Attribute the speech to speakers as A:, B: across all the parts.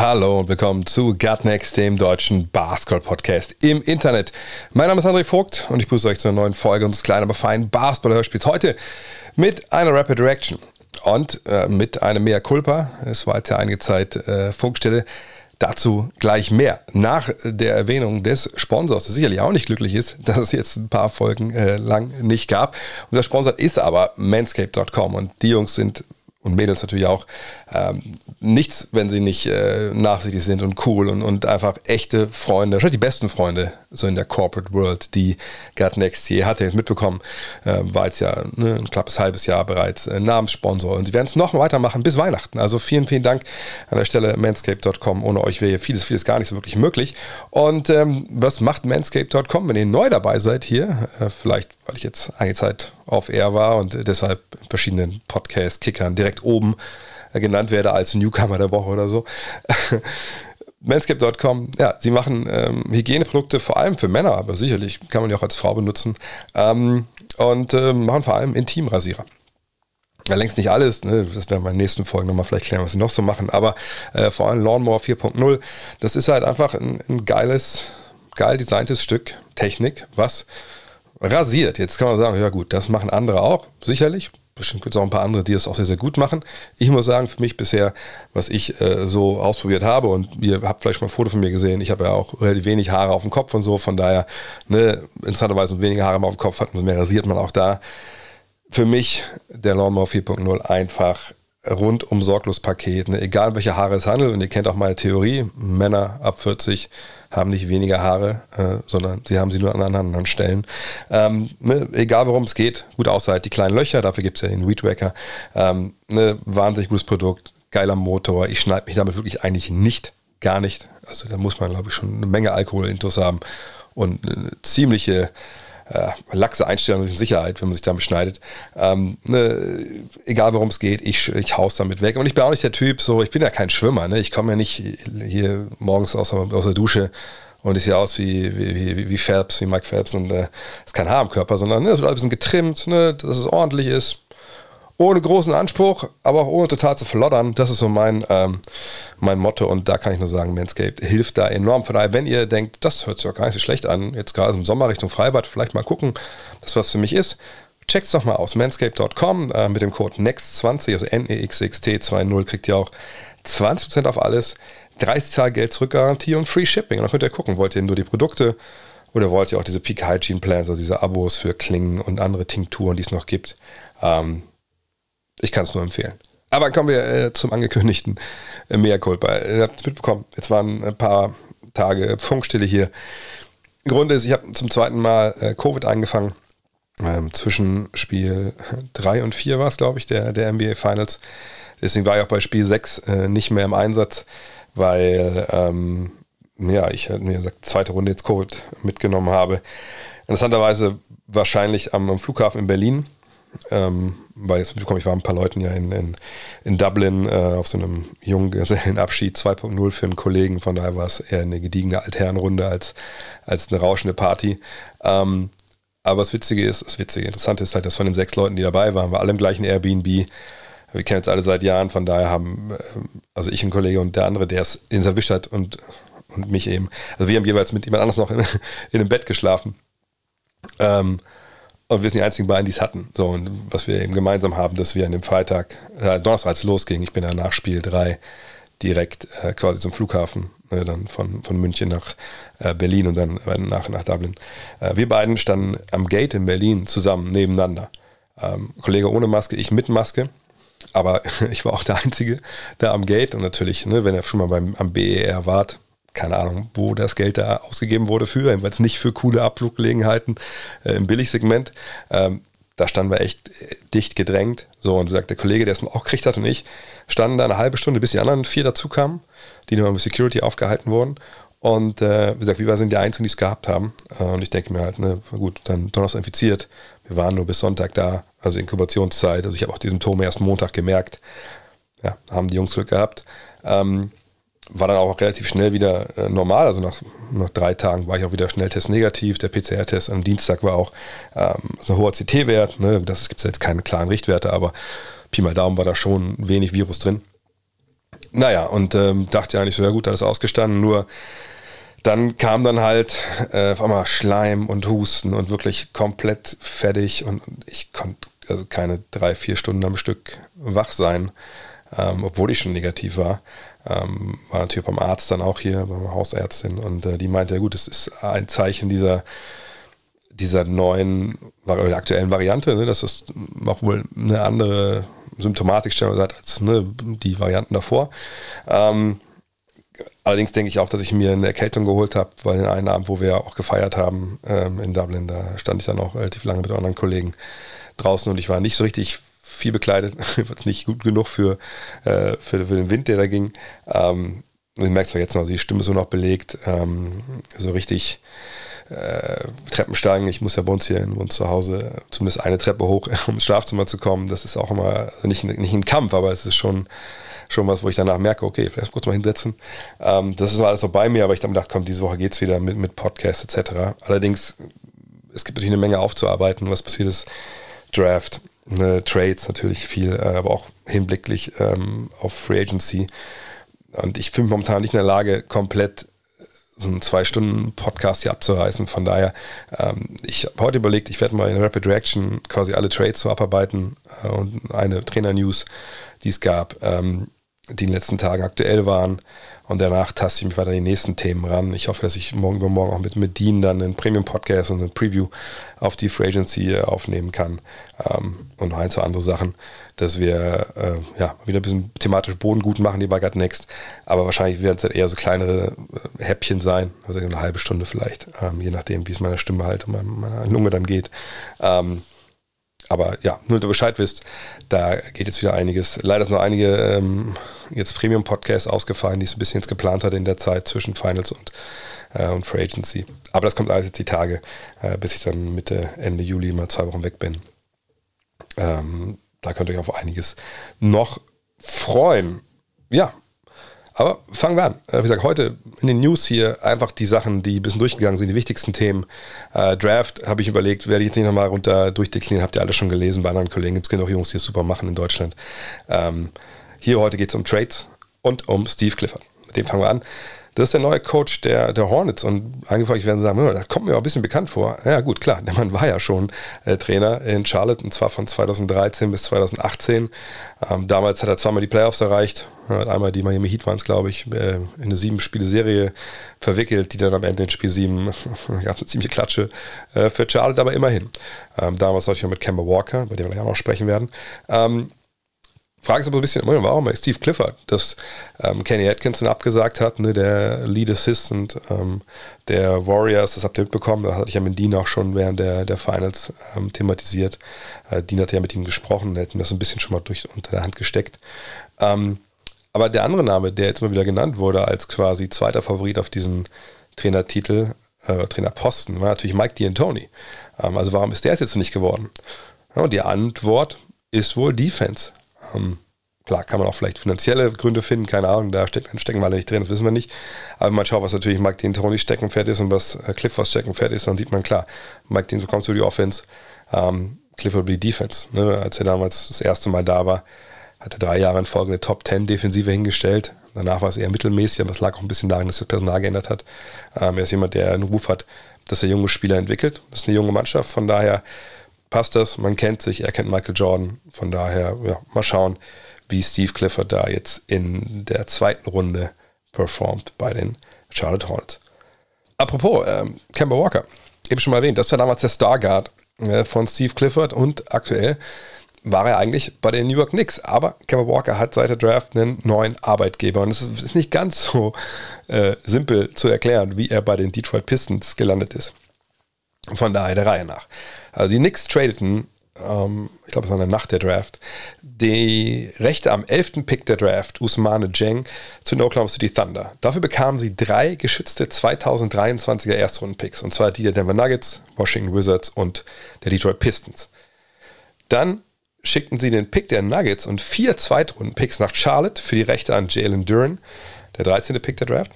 A: Hallo und willkommen zu Gutnext, dem deutschen Basketball-Podcast im Internet. Mein Name ist André Vogt und ich begrüße euch zu einer neuen Folge unseres kleinen, aber feinen Basketball-Hörspiels. Heute mit einer Rapid Direction und äh, mit einem Mea Culpa. Es war jetzt ja einige Zeit äh, Funkstelle. Dazu gleich mehr. Nach der Erwähnung des Sponsors, der sicherlich auch nicht glücklich ist, dass es jetzt ein paar Folgen äh, lang nicht gab. Unser Sponsor ist aber manscape.com und die Jungs sind und Mädels natürlich auch, ähm, nichts, wenn sie nicht äh, nachsichtig sind und cool und, und einfach echte Freunde, wahrscheinlich die besten Freunde so in der Corporate World, die Gerd Next hier hat er jetzt mitbekommen, äh, war jetzt ja ne, ein knappes halbes Jahr bereits äh, Namenssponsor und sie werden es noch weitermachen bis Weihnachten. Also vielen, vielen Dank an der Stelle manscape.com. Ohne euch wäre vieles, vieles gar nicht so wirklich möglich. Und ähm, was macht manscape.com, wenn ihr neu dabei seid hier? Äh, vielleicht, weil ich jetzt einige Zeit auf Air war und deshalb in verschiedenen Podcast-Kickern direkt oben äh, genannt werde als Newcomer der Woche oder so. Manscape.com, ja, sie machen ähm, Hygieneprodukte vor allem für Männer, aber sicherlich kann man die auch als Frau benutzen. Ähm, und ähm, machen vor allem Intimrasierer. Ja, längst nicht alles, ne? das werden wir in den nächsten Folgen nochmal vielleicht klären, was sie noch so machen, aber äh, vor allem Lawnmower 4.0, das ist halt einfach ein, ein geiles, geil designtes Stück Technik, was rasiert. Jetzt kann man sagen, ja gut, das machen andere auch, sicherlich. Bestimmt gibt es auch ein paar andere, die es auch sehr, sehr gut machen. Ich muss sagen, für mich bisher, was ich äh, so ausprobiert habe, und ihr habt vielleicht mal ein Foto von mir gesehen, ich habe ja auch relativ wenig Haare auf dem Kopf und so, von daher, ne, interessanterweise weniger Haare auf dem Kopf hat, umso mehr rasiert man auch da. Für mich der Lawnmower 4.0 einfach rundum sorglos Paket. Ne? Egal welche Haare es handelt, und ihr kennt auch meine Theorie, Männer ab 40 haben nicht weniger Haare, äh, sondern sie haben sie nur an anderen Stellen. Ähm, ne, egal worum es geht, gut außer halt die kleinen Löcher, dafür gibt es ja den Weed Wacker. Ähm, ne, wahnsinnig gutes Produkt, geiler Motor. Ich schneide mich damit wirklich eigentlich nicht, gar nicht. Also da muss man, glaube ich, schon eine Menge Alkohol intus haben und eine ziemliche äh, laxe Einstellung durch Sicherheit, wenn man sich damit schneidet. Ähm, ne, egal worum es geht, ich, ich haus damit weg. Und ich bin auch nicht der Typ, so, ich bin ja kein Schwimmer, ne? Ich komme ja nicht hier morgens aus, aus der Dusche und ich sehe aus wie, wie, wie, wie Phelps, wie Mike Phelps und äh, ist kein Haar am Körper, sondern ne, es wird ein bisschen getrimmt, ne, dass es ordentlich ist ohne großen Anspruch, aber auch ohne total zu verloddern. Das ist so mein, ähm, mein Motto und da kann ich nur sagen, Manscaped hilft da enorm. Von daher, wenn ihr denkt, das hört sich auch gar nicht so schlecht an, jetzt gerade im Sommer Richtung Freibad, vielleicht mal gucken, dass was für mich ist, checkt es doch mal aus. Manscaped.com äh, mit dem Code NEXT20, also N-E-X-X-T-20 kriegt ihr auch 20% auf alles, 30 Tage Geld zurückgarantie und Free Shipping. Und dann könnt ihr gucken, wollt ihr nur die Produkte oder wollt ihr auch diese Peak Hygiene Plans, also diese Abos für Klingen und andere Tinkturen, die es noch gibt. Ähm, ich kann es nur empfehlen. Aber kommen wir äh, zum angekündigten äh, Mea Culpa. Ihr habt es mitbekommen, jetzt waren ein paar Tage Funkstille hier. Grund ist, ich habe zum zweiten Mal äh, Covid angefangen. Ähm, zwischen Spiel 3 und 4 war es, glaube ich, der, der NBA Finals. Deswegen war ich auch bei Spiel 6 äh, nicht mehr im Einsatz, weil ähm, ja, ich mir gesagt, zweite Runde jetzt Covid mitgenommen habe. Interessanterweise wahrscheinlich am, am Flughafen in Berlin ähm, weil jetzt mitbekommen, ich war ein paar Leuten ja in, in, in Dublin äh, auf so einem Junggesellenabschied 2.0 für einen Kollegen, von daher war es eher eine gediegene Altherrenrunde als, als eine rauschende Party. Ähm, aber das Witzige ist, das Witzige, Interessante ist halt, dass von den sechs Leuten, die dabei waren, wir alle im gleichen Airbnb. Wir kennen uns alle seit Jahren, von daher haben, äh, also ich ein Kollege und der andere, der es erwischt hat und, und mich eben. Also wir haben jeweils mit jemand anders noch in, in einem Bett geschlafen. Ähm, und wir sind die einzigen beiden, die es hatten. So, und was wir eben gemeinsam haben, dass wir an dem Freitag, äh, Donnerstag, als es losging, ich bin ja nach Spiel 3 direkt äh, quasi zum Flughafen, äh, dann von, von München nach äh, Berlin und dann äh, nach, nach Dublin. Äh, wir beiden standen am Gate in Berlin zusammen nebeneinander. Ähm, Kollege ohne Maske, ich mit Maske. Aber ich war auch der Einzige da am Gate und natürlich, ne, wenn ihr schon mal beim, am BER wart, keine Ahnung, wo das Geld da ausgegeben wurde für, jedenfalls nicht für coole Abfluggelegenheiten äh, im Billigsegment. Ähm, da standen wir echt äh, dicht gedrängt. So, und sagt der Kollege, der es auch gekriegt hat und ich, standen da eine halbe Stunde, bis die anderen vier dazu kamen, die nur mit Security aufgehalten wurden. Und äh, wie gesagt, wir sind die Einzigen, die es gehabt haben. Äh, und ich denke mir halt, ne, gut, dann Donnerstag infiziert. Wir waren nur bis Sonntag da, also Inkubationszeit. Also ich habe auch die Symptome erst Montag gemerkt. Ja, haben die Jungs Glück gehabt. Ähm, war dann auch relativ schnell wieder äh, normal. Also nach, nach drei Tagen war ich auch wieder Schnelltest negativ. Der PCR-Test am Dienstag war auch ähm, so ein hoher CT-Wert. Ne? Das gibt es jetzt keine klaren Richtwerte, aber Pi mal Daumen war da schon wenig Virus drin. Naja, und ähm, dachte ja nicht so, ja gut, alles ausgestanden, nur dann kam dann halt äh, auf einmal Schleim und Husten und wirklich komplett fertig und ich konnte also keine drei, vier Stunden am Stück wach sein, ähm, obwohl ich schon negativ war. Ähm, war natürlich beim Arzt dann auch hier, bei meiner Hausärztin und äh, die meinte, ja gut, es ist ein Zeichen dieser, dieser neuen, oder aktuellen Variante, ne, dass es auch wohl eine andere Symptomatik stellenweise hat als ne, die Varianten davor. Ähm, allerdings denke ich auch, dass ich mir eine Erkältung geholt habe, weil den einen Abend, wo wir auch gefeiert haben ähm, in Dublin, da stand ich dann auch relativ lange mit anderen Kollegen draußen und ich war nicht so richtig viel bekleidet, nicht gut genug für, äh, für, für, den Wind, der da ging. Ähm, du merkst doch jetzt noch, die Stimme so noch belegt, ähm, so richtig äh, Treppensteigen. Ich muss ja bei uns hier in uns zu Hause zumindest eine Treppe hoch, um ins Schlafzimmer zu kommen. Das ist auch immer also nicht, nicht ein Kampf, aber es ist schon, schon was, wo ich danach merke, okay, vielleicht kurz mal hinsetzen. Ähm, das ist alles so bei mir, aber ich habe gedacht, komm, diese Woche geht es wieder mit, mit Podcasts etc. Allerdings, es gibt natürlich eine Menge aufzuarbeiten. Was passiert ist, Draft, ne, Trades natürlich viel, äh, aber auch hinblicklich ähm, auf Free Agency. Und ich mich momentan nicht in der Lage, komplett so einen zwei Stunden Podcast hier abzureißen. Von daher, ähm, ich habe heute überlegt, ich werde mal in Rapid Reaction quasi alle Trades so abarbeiten äh, und eine Trainer-News, die es gab, ähm, die in den letzten Tagen aktuell waren. Und danach taste ich mich weiter an die nächsten Themen ran. Ich hoffe, dass ich morgen übermorgen auch mit, Dean dann einen Premium-Podcast und ein Preview auf die Free Agency äh, aufnehmen kann. Ähm, und noch ein, zwei andere Sachen, dass wir äh, ja, wieder ein bisschen thematisch Boden gut machen, die God Next. Aber wahrscheinlich werden es dann eher so kleinere äh, Häppchen sein, also eine halbe Stunde vielleicht, ähm, je nachdem, wie es meiner Stimme halt und meiner Lunge dann geht. Ähm, aber ja, nur, dass ihr Bescheid wisst, da geht jetzt wieder einiges. Leider sind noch einige ähm, jetzt Premium-Podcasts ausgefallen, die ich so ein bisschen jetzt geplant hatte in der Zeit zwischen Finals und, äh, und Free Agency. Aber das kommt alles jetzt die Tage, äh, bis ich dann Mitte, Ende Juli mal zwei Wochen weg bin. Ähm, da könnt ihr euch auf einiges noch freuen. Ja, aber fangen wir an. Äh, wie gesagt, heute in den News hier einfach die Sachen, die ein bisschen durchgegangen sind, die wichtigsten Themen. Äh, Draft habe ich überlegt, werde ich jetzt nicht nochmal runter durchdeklinieren, habt ihr alle schon gelesen. Bei anderen Kollegen gibt es genug Jungs, die es super machen in Deutschland. Ähm, hier heute geht es um Trades und um Steve Clifford. Mit dem fangen wir an. Das ist der neue Coach der, der Hornets. Und angefangen, werden sagen, das kommt mir auch ein bisschen bekannt vor. Ja, gut, klar, der Mann war ja schon äh, Trainer in Charlotte und zwar von 2013 bis 2018. Ähm, damals hat er zweimal die Playoffs erreicht, hat einmal die Miami Heat waren es, glaube ich, äh, in eine sieben-Spiele-Serie verwickelt, die dann am Ende in Spiel sieben gab es eine ziemliche Klatsche äh, für Charlotte, aber immerhin. Ähm, damals noch mit Kemba Walker, bei dem wir gleich auch noch sprechen werden. Ähm, Frage ist aber ein bisschen, warum bei Steve Clifford, dass ähm, Kenny Atkinson abgesagt hat, ne, der Lead Assistant ähm, der Warriors, das habt ihr mitbekommen, da hatte ich ja mit Dean auch schon während der, der Finals ähm, thematisiert. Äh, Dean hat ja mit ihm gesprochen, ihm das ein bisschen schon mal durch unter der Hand gesteckt. Ähm, aber der andere Name, der jetzt mal wieder genannt wurde als quasi zweiter Favorit auf diesen Trainertitel, äh, Trainerposten, war natürlich Mike D'Antoni. Ähm, also warum ist der jetzt nicht geworden? Ja, und die Antwort ist wohl Defense. Ähm, klar, kann man auch vielleicht finanzielle Gründe finden, keine Ahnung, da stecken, stecken wir alle nicht drin, das wissen wir nicht. Aber man schaut, was natürlich Mike Dean Tony Steckenpferd ist und was äh, Clifford Steckenpferd ist, dann sieht man klar, Mike Dean so kommt zu die Offense, ähm, Clifford die Defense. Ne? Als er damals das erste Mal da war, hat er drei Jahre in Folge eine Top 10 Defensive hingestellt. Danach war es eher mittelmäßig, aber das lag auch ein bisschen daran, dass das Personal geändert hat. Ähm, er ist jemand, der einen Ruf hat, dass er junge Spieler entwickelt. Das ist eine junge Mannschaft, von daher passt das, man kennt sich, er kennt Michael Jordan. Von daher, ja, mal schauen, wie Steve Clifford da jetzt in der zweiten Runde performt bei den Charlotte Hornets. Apropos, ähm, Kemba Walker, eben schon mal erwähnt, das ja damals der Starguard äh, von Steve Clifford und aktuell war er eigentlich bei den New York Knicks. Aber Kemba Walker hat seit der Draft einen neuen Arbeitgeber und es ist, ist nicht ganz so äh, simpel zu erklären, wie er bei den Detroit Pistons gelandet ist. Von daher der Reihe nach. Also die Knicks tradeten ähm, ich glaube, es war in der Nacht der Draft, die Rechte am 11. Pick der Draft, Usmane Jeng, zu den Oklahoma City Thunder. Dafür bekamen sie drei geschützte 2023er Erstrunden-Picks, und zwar die der Denver Nuggets, Washington Wizards und der Detroit Pistons. Dann schickten sie den Pick der Nuggets und vier Zweitrunden-Picks nach Charlotte für die Rechte an Jalen Duran, der 13. Pick der Draft.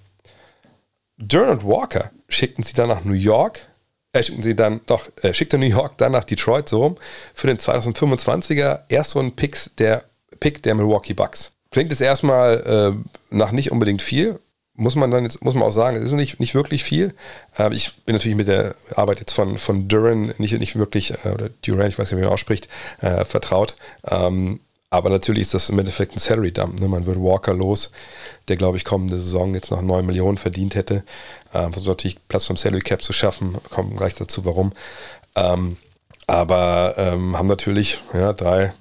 A: Duran und Walker schickten sie dann nach New York, äh, schickten sie dann, doch, äh, schickte New York dann nach Detroit so rum für den 2025er Erstrunden-Picks der Pick der Milwaukee Bucks. Klingt es erstmal äh, nach nicht unbedingt viel, muss man dann jetzt, muss man auch sagen, es ist nicht, nicht wirklich viel. Äh, ich bin natürlich mit der Arbeit jetzt von, von Duran nicht, nicht wirklich, äh, oder Duran, ich weiß nicht, wie man ausspricht, äh, vertraut. Ähm, aber natürlich ist das im Endeffekt ein Salary Dump. Ne? Man wird Walker los, der, glaube ich, kommende Saison jetzt noch 9 Millionen verdient hätte. Äh, versucht natürlich Platz vom Salary Cap zu schaffen. Kommen gleich dazu, warum. Ähm, aber ähm, haben natürlich ja, drei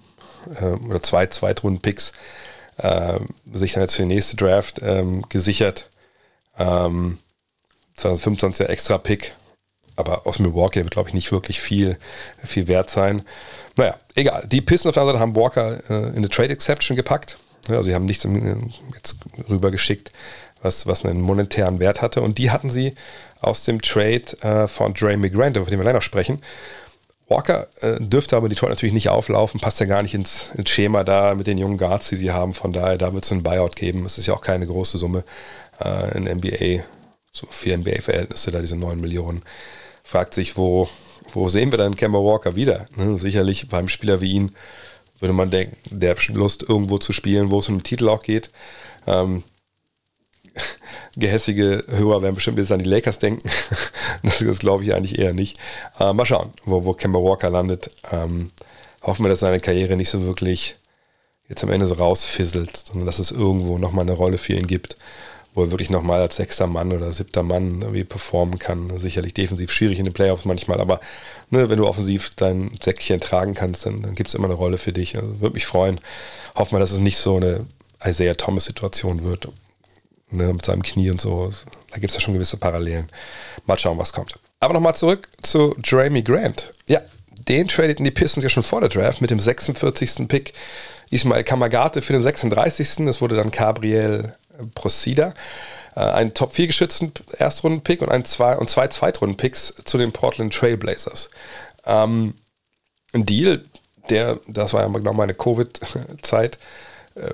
A: äh, oder zwei Zweitrunden-Picks äh, sich dann jetzt für die nächste Draft ähm, gesichert. Ähm, 2025 extra Pick, aber aus Milwaukee wird, glaube ich, nicht wirklich viel, viel wert sein. Naja, egal. Die Pistons auf der anderen Seite haben Walker äh, in eine Trade Exception gepackt. Ja, also sie haben nichts jetzt rübergeschickt, was, was einen monetären Wert hatte. Und die hatten sie aus dem Trade äh, von Dre McGrant, über den wir gleich noch sprechen, Walker äh, dürfte aber Detroit natürlich nicht auflaufen, passt ja gar nicht ins, ins, Schema da mit den jungen Guards, die sie haben. Von daher, da wird es einen Buyout geben. Es ist ja auch keine große Summe äh, in NBA, so für NBA-Verhältnisse, da diese 9 Millionen. Fragt sich, wo, wo sehen wir dann Kemba Walker wieder? Ne? Sicherlich beim Spieler wie ihn würde man denken, der hat Lust, irgendwo zu spielen, wo es um den Titel auch geht. Ähm, gehässige Hörer werden bestimmt jetzt an die Lakers denken. das, das glaube ich eigentlich eher nicht. Äh, mal schauen, wo, wo Kemba Walker landet. Ähm, hoffen wir, dass seine Karriere nicht so wirklich jetzt am Ende so rausfisselt, sondern dass es irgendwo nochmal eine Rolle für ihn gibt, wo er wirklich nochmal als sechster Mann oder siebter Mann irgendwie performen kann. Sicherlich defensiv schwierig in den Playoffs manchmal, aber ne, wenn du offensiv dein Säckchen tragen kannst, dann, dann gibt es immer eine Rolle für dich. Also, würde mich freuen. Hoffen wir, dass es nicht so eine Isaiah Thomas-Situation wird, ne, mit seinem Knie und so. Da gibt es ja schon gewisse Parallelen. Mal schauen, was kommt. Aber nochmal zurück zu Jeremy Grant. Ja, den tradeten die Pistons ja schon vor der Draft mit dem 46. Pick. Ismael Kamagate für den 36. Das wurde dann Gabriel Procida. Äh, ein Top 4 geschützten Erstrunden-Pick und, zwei, und zwei Zweitrunden-Picks zu den Portland Trailblazers. Ähm, ein Deal, der, das war ja genau meine Covid-Zeit, äh,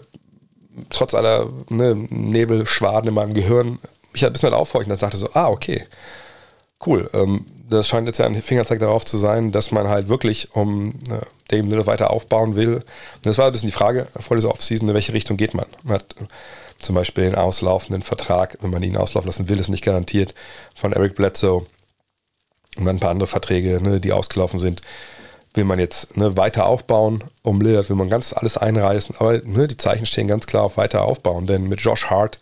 A: trotz aller ne, Nebelschwaden in meinem Gehirn, mich ein bisschen aufhorchen, dass ich dachte so, ah, okay, cool. Ähm, das scheint jetzt ja ein Fingerzeig darauf zu sein, dass man halt wirklich um äh, Dame Lillard weiter aufbauen will. Und das war ein bisschen die Frage vor dieser Offseason, in welche Richtung geht man? Man hat zum Beispiel den auslaufenden Vertrag, wenn man ihn auslaufen lassen will, ist nicht garantiert, von Eric Bledsoe und dann ein paar andere Verträge, ne, die ausgelaufen sind will man jetzt ne, weiter aufbauen. Um Lillard will man ganz alles einreißen, aber ne, die Zeichen stehen ganz klar auf weiter aufbauen, denn mit Josh Hart,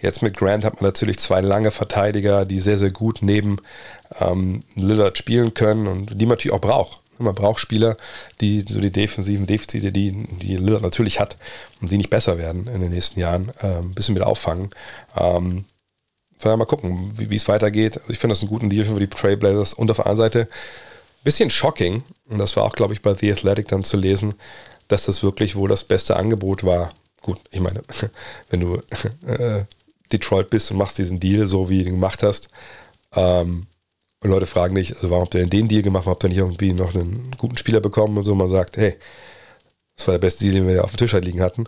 A: jetzt mit Grant hat man natürlich zwei lange Verteidiger, die sehr, sehr gut neben ähm, Lillard spielen können und die man natürlich auch braucht. Man braucht Spieler, die so die defensiven Defizite, die, die Lillard natürlich hat und die nicht besser werden in den nächsten Jahren, äh, ein bisschen wieder auffangen. Ähm, von daher mal gucken, wie es weitergeht. Also ich finde das einen guten Deal für die Trailblazers und auf der anderen Seite bisschen shocking, und das war auch, glaube ich, bei The Athletic dann zu lesen, dass das wirklich wohl das beste Angebot war. Gut, ich meine, wenn du äh, Detroit bist und machst diesen Deal, so wie du ihn gemacht hast, ähm, und Leute fragen dich, also warum habt ihr denn den Deal gemacht, habt ihr nicht irgendwie noch einen guten Spieler bekommen und so, man sagt, hey, das war der beste Deal, den wir auf dem Tisch halt liegen hatten.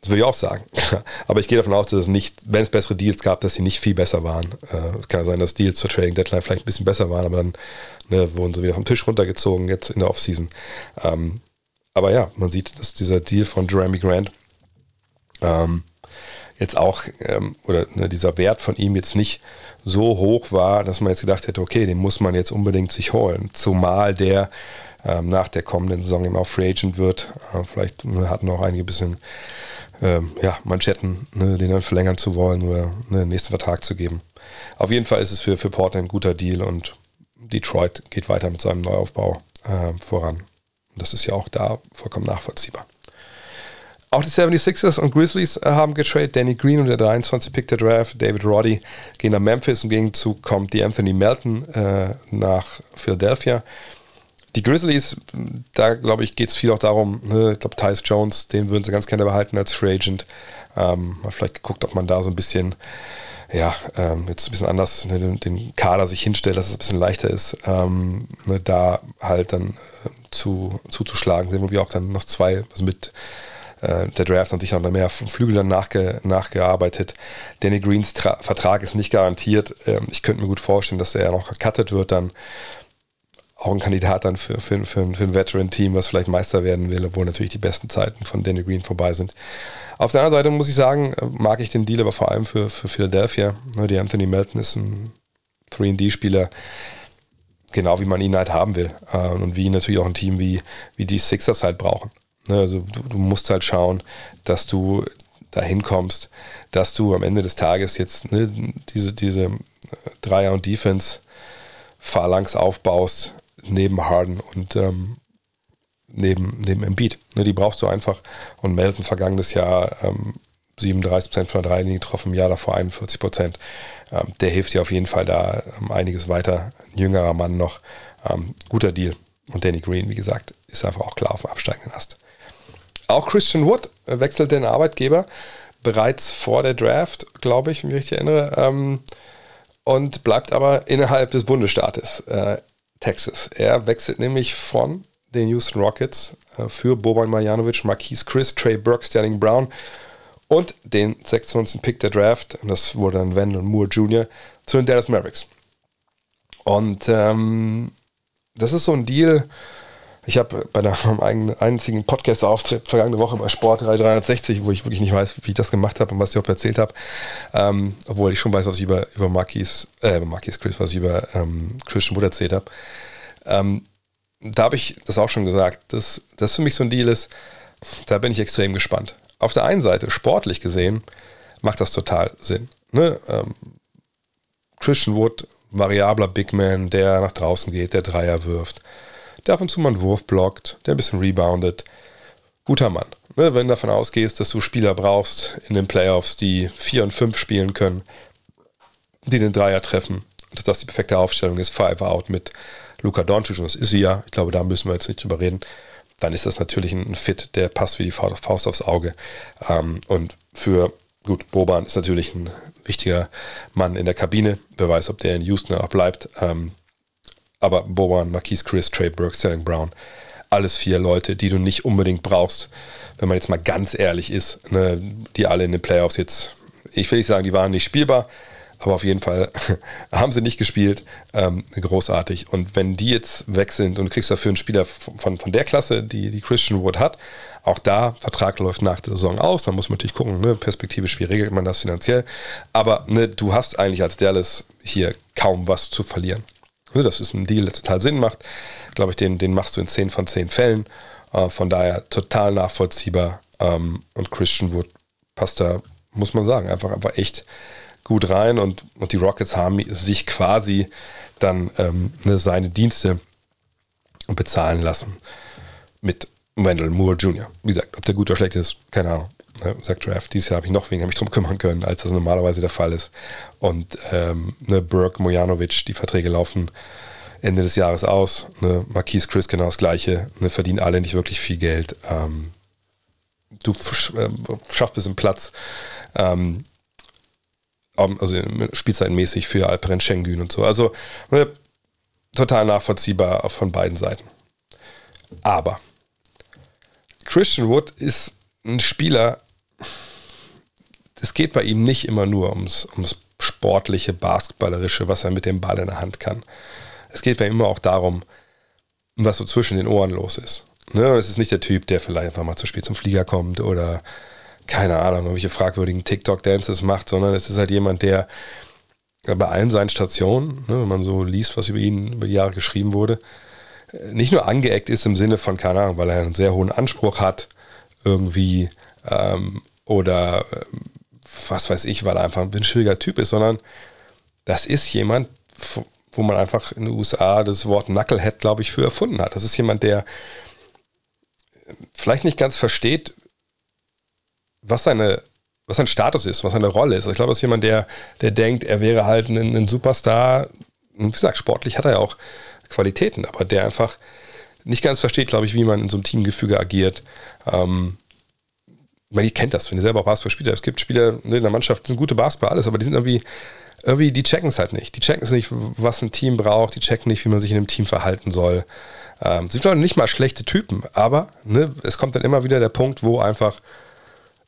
A: Das würde ich auch sagen. Aber ich gehe davon aus, dass es nicht, wenn es bessere Deals gab, dass sie nicht viel besser waren. Äh, es kann ja sein, dass Deals zur Trading Deadline vielleicht ein bisschen besser waren, aber dann ne, wurden sie wieder vom Tisch runtergezogen jetzt in der Offseason. Ähm, aber ja, man sieht, dass dieser Deal von Jeremy Grant ähm, jetzt auch, ähm, oder ne, dieser Wert von ihm jetzt nicht so hoch war, dass man jetzt gedacht hätte, okay, den muss man jetzt unbedingt sich holen. Zumal der ähm, nach der kommenden Saison immer auch Free Agent wird. Äh, vielleicht ne, hatten auch einige ein bisschen ähm, ja, Manschetten, ne, den dann verlängern zu wollen oder ne, den nächsten Vertrag zu geben. Auf jeden Fall ist es für, für Portland ein guter Deal und Detroit geht weiter mit seinem Neuaufbau äh, voran. Das ist ja auch da vollkommen nachvollziehbar. Auch die 76ers und Grizzlies äh, haben getradet. Danny Green und der 23 Pick der Draft, David Roddy, gehen nach Memphis. Im Gegenzug kommt die Anthony Melton äh, nach Philadelphia. Die Grizzlies, da glaube ich, geht es viel auch darum, ne, ich glaube, Tyus Jones, den würden sie ganz gerne behalten als Free Agent. Ähm, vielleicht geguckt, ob man da so ein bisschen, ja, ähm, jetzt ein bisschen anders ne, den, den, Kader sich hinstellt, dass es ein bisschen leichter ist, ähm, ne, da halt dann äh, zu, zuzuschlagen. Sehen wir auch dann noch zwei, also mit äh, der Draft hat sich noch mehr Flügel dann nachge, nachgearbeitet. Danny Greens Tra Vertrag ist nicht garantiert. Ähm, ich könnte mir gut vorstellen, dass er noch gecuttet wird dann auch ein Kandidat dann für, für, für, für ein Veteran-Team, was vielleicht Meister werden will, obwohl natürlich die besten Zeiten von Danny Green vorbei sind. Auf der anderen Seite muss ich sagen, äh, mag ich den Deal aber vor allem für, für Philadelphia. Ne, die Anthony Melton ist ein 3D-Spieler, genau wie man ihn halt haben will. Äh, und wie natürlich auch ein Team wie, wie die Sixers halt brauchen. Ne, also du, du musst halt schauen, dass du dahin kommst, dass du am Ende des Tages jetzt ne, diese, diese äh, Dreier- und Defense-Phalanx aufbaust, neben Harden und ähm, neben, neben Embiid. Ne, die brauchst du einfach. Und Melton vergangenes Jahr ähm, 37% von der Dreilinie getroffen, im Jahr davor 41%. Ähm, der hilft dir auf jeden Fall da ähm, einiges weiter. Ein jüngerer Mann noch. Ähm, guter Deal. Und Danny Green, wie gesagt, ist einfach auch klar auf dem absteigenden Ast. Auch Christian Wood wechselt den Arbeitgeber bereits vor der Draft, glaube ich, wenn ich mich erinnere. Ähm, und bleibt aber innerhalb des Bundesstaates. Äh, Texas. Er wechselt nämlich von den Houston Rockets äh, für Boban Marjanovic, Marquise Chris, Trey Burke, Sterling Brown und den 26. Pick der Draft, und das wurde dann Wendell Moore Jr., zu den Dallas Mavericks. Und ähm, das ist so ein Deal, ich habe bei meinem einzigen Podcast-Auftritt vergangene Woche bei Sport 360, wo ich wirklich nicht weiß, wie ich das gemacht habe und was ich überhaupt erzählt habe, ähm, obwohl ich schon weiß, was ich über, über Marquis, äh, Marquis Chris, was ich über ähm, Christian Wood erzählt habe. Ähm, da habe ich das auch schon gesagt, dass das für mich so ein Deal ist, da bin ich extrem gespannt. Auf der einen Seite, sportlich gesehen, macht das total Sinn. Ne? Ähm, Christian Wood, variabler Big Man, der nach draußen geht, der Dreier wirft der ab und zu mal einen Wurf blockt, der ein bisschen reboundet. Guter Mann. Ne, wenn du davon ausgehst, dass du Spieler brauchst in den Playoffs, die 4 und 5 spielen können, die den Dreier treffen, dass das die perfekte Aufstellung ist, Five Out mit Luka Doncic, und das ist sie ja, ich glaube, da müssen wir jetzt nicht drüber reden, dann ist das natürlich ein Fit, der passt wie die Faust aufs Auge. Ähm, und für, gut, Boban ist natürlich ein wichtiger Mann in der Kabine. Wer weiß, ob der in Houston auch bleibt. Aber Boban, Marquise Chris, Trey Burke, Sterling Brown, alles vier Leute, die du nicht unbedingt brauchst, wenn man jetzt mal ganz ehrlich ist, ne, die alle in den Playoffs jetzt, ich will nicht sagen, die waren nicht spielbar, aber auf jeden Fall haben sie nicht gespielt. Ähm, großartig. Und wenn die jetzt weg sind und du kriegst dafür einen Spieler von, von der Klasse, die, die Christian Wood hat, auch da, Vertrag läuft nach der Saison aus, dann muss man natürlich gucken, ne, perspektivisch, wie regelt man das finanziell. Aber ne, du hast eigentlich als Dallas hier kaum was zu verlieren. Ne, das ist ein Deal, der total Sinn macht. Glaube ich, den, den machst du in 10 von 10 Fällen. Äh, von daher total nachvollziehbar. Ähm, und Christian Wood passt da, muss man sagen, einfach, einfach echt gut rein. Und, und die Rockets haben sich quasi dann ähm, ne, seine Dienste bezahlen lassen mit Wendell Moore Jr. Wie gesagt, ob der gut oder schlecht ist, keine Ahnung ne, sagt Draft, dieses Jahr habe ich noch weniger mich drum kümmern können, als das normalerweise der Fall ist. Und ähm, ne, Burke, Mojanovic, die Verträge laufen Ende des Jahres aus. Ne, Marquise Chris genau das Gleiche. Ne, verdienen alle nicht wirklich viel Geld. Ähm, du äh, schaffst bisschen Platz. Ähm, also spielzeitmäßig für Alperen Schengen und so. Also ne, total nachvollziehbar von beiden Seiten. Aber Christian Wood ist ein Spieler, es geht bei ihm nicht immer nur ums, ums sportliche, basketballerische, was er mit dem Ball in der Hand kann. Es geht bei ihm immer auch darum, was so zwischen den Ohren los ist. Ne? Es ist nicht der Typ, der vielleicht einfach mal zu spät zum Flieger kommt oder keine Ahnung, irgendwelche fragwürdigen TikTok-Dances macht, sondern es ist halt jemand, der bei allen seinen Stationen, ne, wenn man so liest, was über ihn über die Jahre geschrieben wurde, nicht nur angeeckt ist im Sinne von, keine Ahnung, weil er einen sehr hohen Anspruch hat, irgendwie ähm, oder ähm, was weiß ich, weil er einfach ein schwieriger Typ ist, sondern das ist jemand, wo man einfach in den USA das Wort Knucklehead, glaube ich, für erfunden hat. Das ist jemand, der vielleicht nicht ganz versteht, was seine was sein Status ist, was seine Rolle ist. Ich glaube, das ist jemand, der, der denkt, er wäre halt ein, ein Superstar. Und wie gesagt, sportlich hat er ja auch Qualitäten, aber der einfach nicht ganz versteht, glaube ich, wie man in so einem Teamgefüge agiert. Ähm, man kennt das, wenn ihr selber Basketball spielt. Es gibt Spieler in der Mannschaft, die sind gute Basketball, alles, aber die sind irgendwie, irgendwie, die checken es halt nicht. Die checken es nicht, was ein Team braucht, die checken nicht, wie man sich in einem Team verhalten soll. Ähm, sind vielleicht nicht mal schlechte Typen, aber ne, es kommt dann immer wieder der Punkt, wo einfach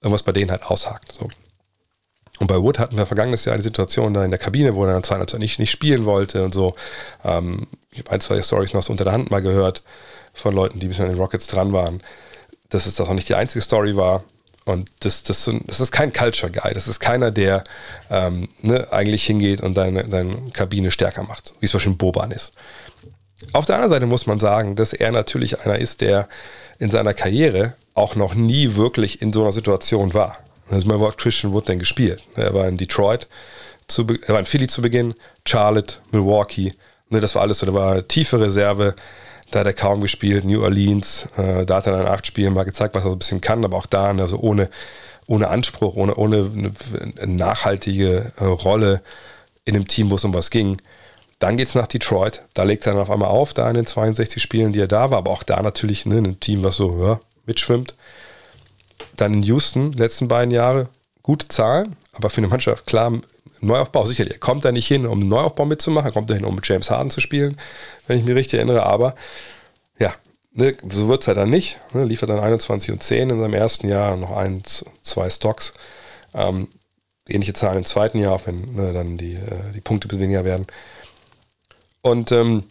A: irgendwas bei denen halt aushakt. So. Und bei Wood hatten wir vergangenes Jahr die Situation da in der Kabine, wo er dann zweieinhalb nicht, nicht spielen wollte und so. Ähm, ich habe ein, zwei Stories noch so unter der Hand mal gehört von Leuten, die bisher an den Rockets dran waren, dass es das auch nicht die einzige Story war. Und das, das, das ist kein Culture Guy. Das ist keiner, der ähm, ne, eigentlich hingeht und deine, deine Kabine stärker macht, wie es zum Beispiel Boban ist. Auf der anderen Seite muss man sagen, dass er natürlich einer ist, der in seiner Karriere auch noch nie wirklich in so einer Situation war. Also mal, wo hat Christian Wood denn gespielt? Er war in Detroit, zu, er war in Philly zu Beginn, Charlotte, Milwaukee. Ne, das war alles so, da war tiefe Reserve, da hat er kaum gespielt, New Orleans, äh, da hat er dann acht Spielen mal gezeigt, was er so ein bisschen kann, aber auch da, also ohne, ohne Anspruch, ohne, ohne eine nachhaltige äh, Rolle in einem Team, wo es um was ging. Dann geht es nach Detroit, da legt er dann auf einmal auf, da in den 62 Spielen, die er da war, aber auch da natürlich ne, ein Team, was so ja, mitschwimmt. Dann in Houston, letzten beiden Jahre, gute Zahlen, aber für eine Mannschaft klar, Neuaufbau sicherlich. Er kommt da nicht hin, um einen Neuaufbau mitzumachen, er kommt da hin, um mit James Harden zu spielen, wenn ich mich richtig erinnere, aber ja, ne, so wird es halt dann nicht. Ne, liefert dann 21 und 10 in seinem ersten Jahr, noch ein, zwei Stocks. Ähm, ähnliche Zahlen im zweiten Jahr, auch wenn ne, dann die, äh, die Punkte weniger werden. Und ähm,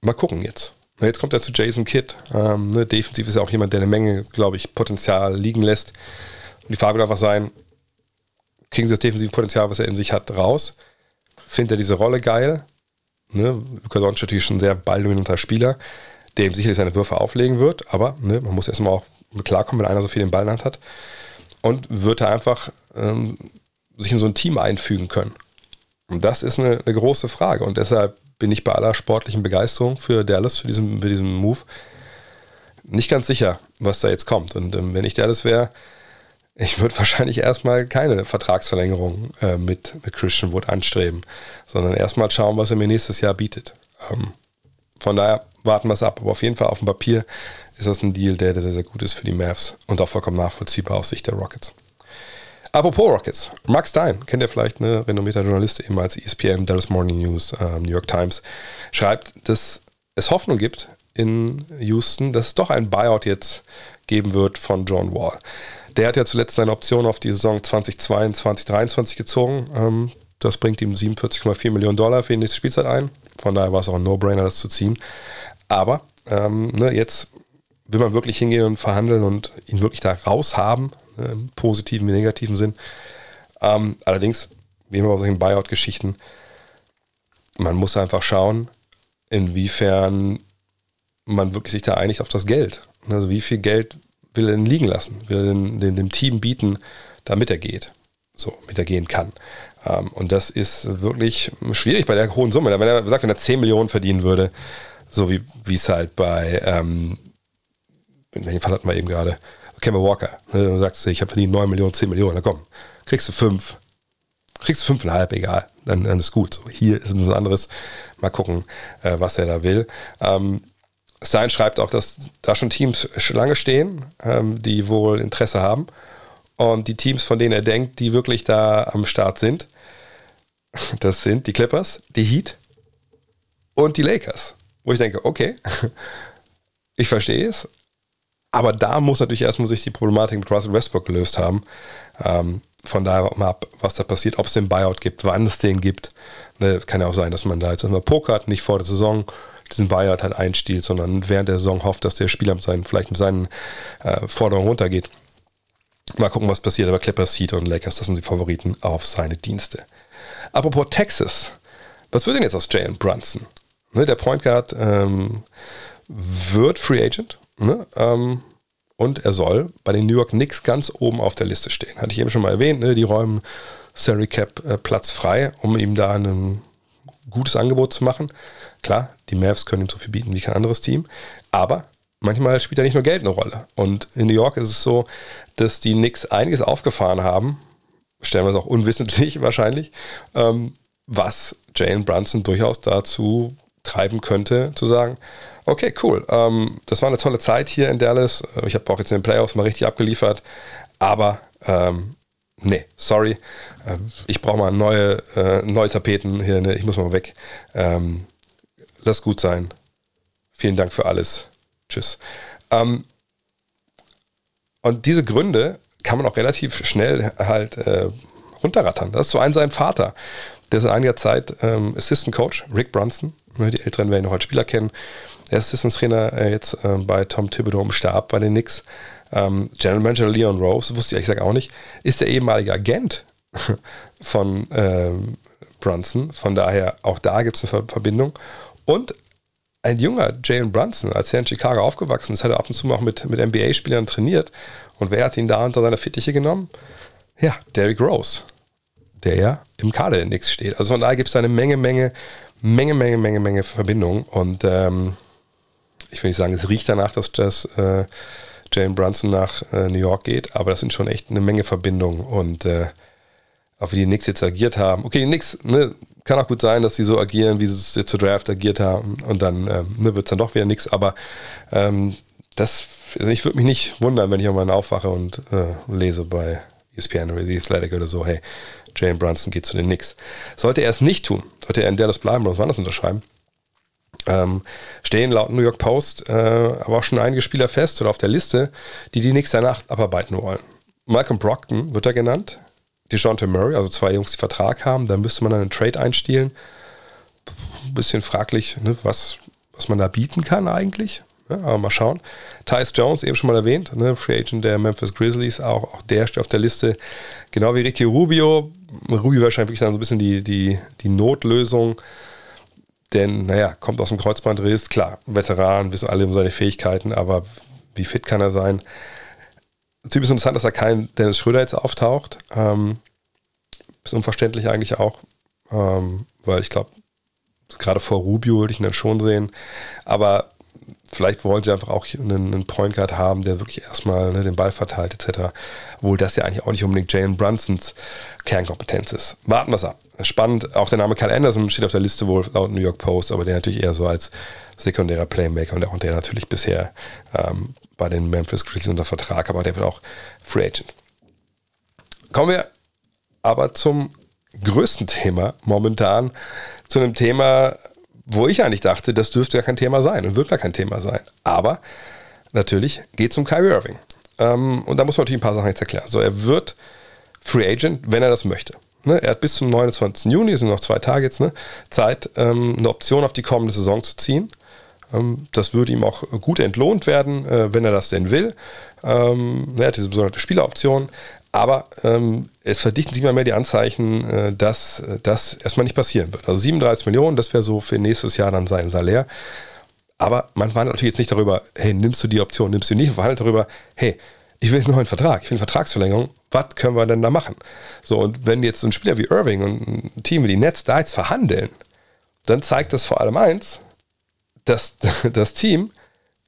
A: mal gucken jetzt. Jetzt kommt er zu Jason Kidd. Ähm, ne, defensiv ist ja auch jemand, der eine Menge, glaube ich, Potenzial liegen lässt. Und die Frage wird einfach sein, kriegen sie das defensive Potenzial, was er in sich hat, raus? Findet er diese Rolle geil? Ne? Luka Doncic natürlich schon ein sehr balldominanter Spieler, der ihm sicherlich seine Würfe auflegen wird, aber ne, man muss erstmal auch klarkommen, wenn einer so viel den Ball in der Hand hat. Und wird er einfach ähm, sich in so ein Team einfügen können? Und das ist eine, eine große Frage. Und deshalb bin ich bei aller sportlichen Begeisterung für Dallas, für diesen, für diesen Move, nicht ganz sicher, was da jetzt kommt. Und ähm, wenn ich Dallas wäre, ich würde wahrscheinlich erstmal keine Vertragsverlängerung äh, mit, mit Christian Wood anstreben, sondern erstmal schauen, was er mir nächstes Jahr bietet. Ähm, von daher warten wir es ab. Aber auf jeden Fall auf dem Papier ist das ein Deal, der sehr, sehr gut ist für die Mavs und auch vollkommen nachvollziehbar aus Sicht der Rockets. Apropos Rockets, Max Stein, kennt ihr vielleicht, eine renommierte Journalist, eben als ESPN, Dallas Morning News, äh, New York Times, schreibt, dass es Hoffnung gibt in Houston, dass es doch ein Buyout jetzt geben wird von John Wall. Der hat ja zuletzt seine Option auf die Saison 2022, 2023 gezogen. Ähm, das bringt ihm 47,4 Millionen Dollar für die nächste Spielzeit ein. Von daher war es auch ein No-Brainer, das zu ziehen. Aber ähm, ne, jetzt will man wirklich hingehen und verhandeln und ihn wirklich da raushaben im positiven wie negativen Sinn. Ähm, allerdings, wie immer bei solchen Buyout-Geschichten, man muss einfach schauen, inwiefern man wirklich sich da einigt auf das Geld. Also wie viel Geld will er denn liegen lassen, will er den, den, dem Team bieten, damit er geht, so, mit er gehen kann. Ähm, und das ist wirklich schwierig bei der hohen Summe. Wenn er sagt, wenn er 10 Millionen verdienen würde, so wie es halt bei, ähm, in welchem Fall hatten wir eben gerade, Kemba Walker. Ne, du sagst, ich habe verdient 9 Millionen, 10 Millionen, na komm, kriegst du 5. Kriegst du 5,5, egal, dann, dann ist gut. So, hier ist was anderes. Mal gucken, äh, was er da will. Ähm, Stein schreibt auch, dass da schon Teams lange stehen, ähm, die wohl Interesse haben. Und die Teams, von denen er denkt, die wirklich da am Start sind, das sind die Clippers, die Heat und die Lakers. Wo ich denke, okay, ich verstehe es, aber da muss natürlich erstmal sich die Problematik mit Russell Westbrook gelöst haben. Ähm, von daher mal ab, was da passiert, ob es den Buyout gibt, wann es den gibt. Ne, kann ja auch sein, dass man da jetzt immer pokert, nicht vor der Saison diesen Buyout halt einstiehlt, sondern während der Saison hofft, dass der Spieler mit seinen, vielleicht mit seinen äh, Forderungen runtergeht. Mal gucken, was passiert. Aber Clippers, Heat und Lakers, das sind die Favoriten auf seine Dienste. Apropos Texas. Was wird denn jetzt aus Jalen Brunson? Ne, der Point Guard ähm, wird Free Agent Ne? Ähm, und er soll bei den New York Knicks ganz oben auf der Liste stehen. Hatte ich eben schon mal erwähnt, ne? die räumen Salary Cap äh, Platz frei, um ihm da ein gutes Angebot zu machen. Klar, die Mavs können ihm so viel bieten wie kein anderes Team, aber manchmal spielt da nicht nur Geld eine Rolle. Und in New York ist es so, dass die Knicks einiges aufgefahren haben, stellen wir es auch unwissentlich wahrscheinlich, ähm, was Jalen Brunson durchaus dazu treiben könnte, zu sagen, okay, cool, ähm, das war eine tolle Zeit hier in Dallas. Ich habe auch jetzt in den Playoffs mal richtig abgeliefert, aber ähm, nee, sorry, ähm, ich brauche mal neue, äh, neue Tapeten hier, ne? ich muss mal weg. Ähm, lass gut sein. Vielen Dank für alles. Tschüss. Ähm, und diese Gründe kann man auch relativ schnell halt äh, runterrattern. Das ist zum einen sein Vater, der in einiger Zeit ähm, Assistant Coach, Rick Brunson. Ne, die Älteren werden noch als Spieler kennen. Er ist Assistant Trainer äh, jetzt äh, bei Tom Thibodeau im Stab bei den Knicks. Ähm, General Manager Leon Rose, wusste ich ehrlich auch nicht, ist der ehemalige Agent von ähm, Brunson. Von daher, auch da gibt es eine Verbindung. Und ein junger Jalen Brunson, als er in Chicago aufgewachsen ist, hat er ab und zu mal auch mit, mit NBA-Spielern trainiert. Und wer hat ihn da unter seine Fittiche genommen? Ja, Derrick Rose, der ja im Kader der Knicks steht. Also von daher gibt es eine Menge, Menge, Menge, Menge, Menge, Menge Verbindungen. Und ähm, ich will nicht sagen, es riecht danach, dass das äh, Jalen Brunson nach äh, New York geht, aber das sind schon echt eine Menge Verbindungen. Und äh, auch wie die Knicks jetzt agiert haben. Okay, die Knicks, ne, kann auch gut sein, dass sie so agieren, wie sie zur Draft agiert haben und dann ähm, ne, wird es dann doch wieder nichts. Aber ähm, das, also ich würde mich nicht wundern, wenn ich irgendwann aufwache und äh, lese bei ESPN oder The Athletic oder so, hey, Jalen Brunson geht zu den Knicks. Sollte er es nicht tun, sollte er in Dallas bleiben oder was anderes unterschreiben, ähm, stehen laut New York Post äh, aber auch schon einige Spieler fest oder auf der Liste, die die Knicks danach abarbeiten wollen. Malcolm Brockton wird er genannt, DeJounte Murray, also zwei Jungs, die Vertrag haben, da müsste man dann einen Trade einstielen. Ein bisschen fraglich, ne, was, was man da bieten kann eigentlich. Ja, aber mal schauen. Tyus Jones, eben schon mal erwähnt, ne, Free Agent der Memphis Grizzlies, auch, auch der steht auf der Liste. Genau wie Ricky Rubio. Rubio wahrscheinlich wirklich dann so ein bisschen die, die, die Notlösung. Denn, naja, kommt aus dem Kreuzbandriss, klar, Veteran, wissen alle um seine Fähigkeiten, aber wie fit kann er sein? Ziemlich interessant, dass da kein Dennis Schröder jetzt auftaucht. Ähm, ist unverständlich eigentlich auch, ähm, weil ich glaube, gerade vor Rubio würde ich ihn dann schon sehen. Aber vielleicht wollen sie einfach auch einen, einen Point Guard haben, der wirklich erstmal ne, den Ball verteilt, etc. Obwohl das ja eigentlich auch nicht unbedingt Jalen Brunsons Kernkompetenz ist. Warten wir es ab. Spannend, auch der Name Kyle Anderson steht auf der Liste wohl laut New York Post, aber der natürlich eher so als sekundärer Playmaker und auch der natürlich bisher ähm, bei den Memphis Grizzlies unter Vertrag, aber der wird auch Free Agent. Kommen wir aber zum größten Thema momentan, zu einem Thema, wo ich eigentlich dachte, das dürfte ja kein Thema sein und wird gar kein Thema sein. Aber natürlich geht es um Kyrie Irving. Ähm, und da muss man natürlich ein paar Sachen jetzt erklären. So, er wird Free Agent, wenn er das möchte. Ne, er hat bis zum 29. Juni, sind noch zwei Tage jetzt, ne, Zeit, ähm, eine Option auf die kommende Saison zu ziehen. Ähm, das würde ihm auch gut entlohnt werden, äh, wenn er das denn will. Ähm, er hat diese besondere Spieleroption. Aber ähm, es verdichten sich immer mehr die Anzeichen, äh, dass das erstmal nicht passieren wird. Also 37 Millionen, das wäre so für nächstes Jahr dann sein Salär. Aber man verhandelt natürlich jetzt nicht darüber, hey, nimmst du die Option, nimmst du die nicht. Man verhandelt darüber, hey, ich will einen neuen Vertrag, ich will eine Vertragsverlängerung. Was können wir denn da machen? So, und wenn jetzt ein Spieler wie Irving und ein Team wie die Nets da jetzt verhandeln, dann zeigt das vor allem eins, dass das Team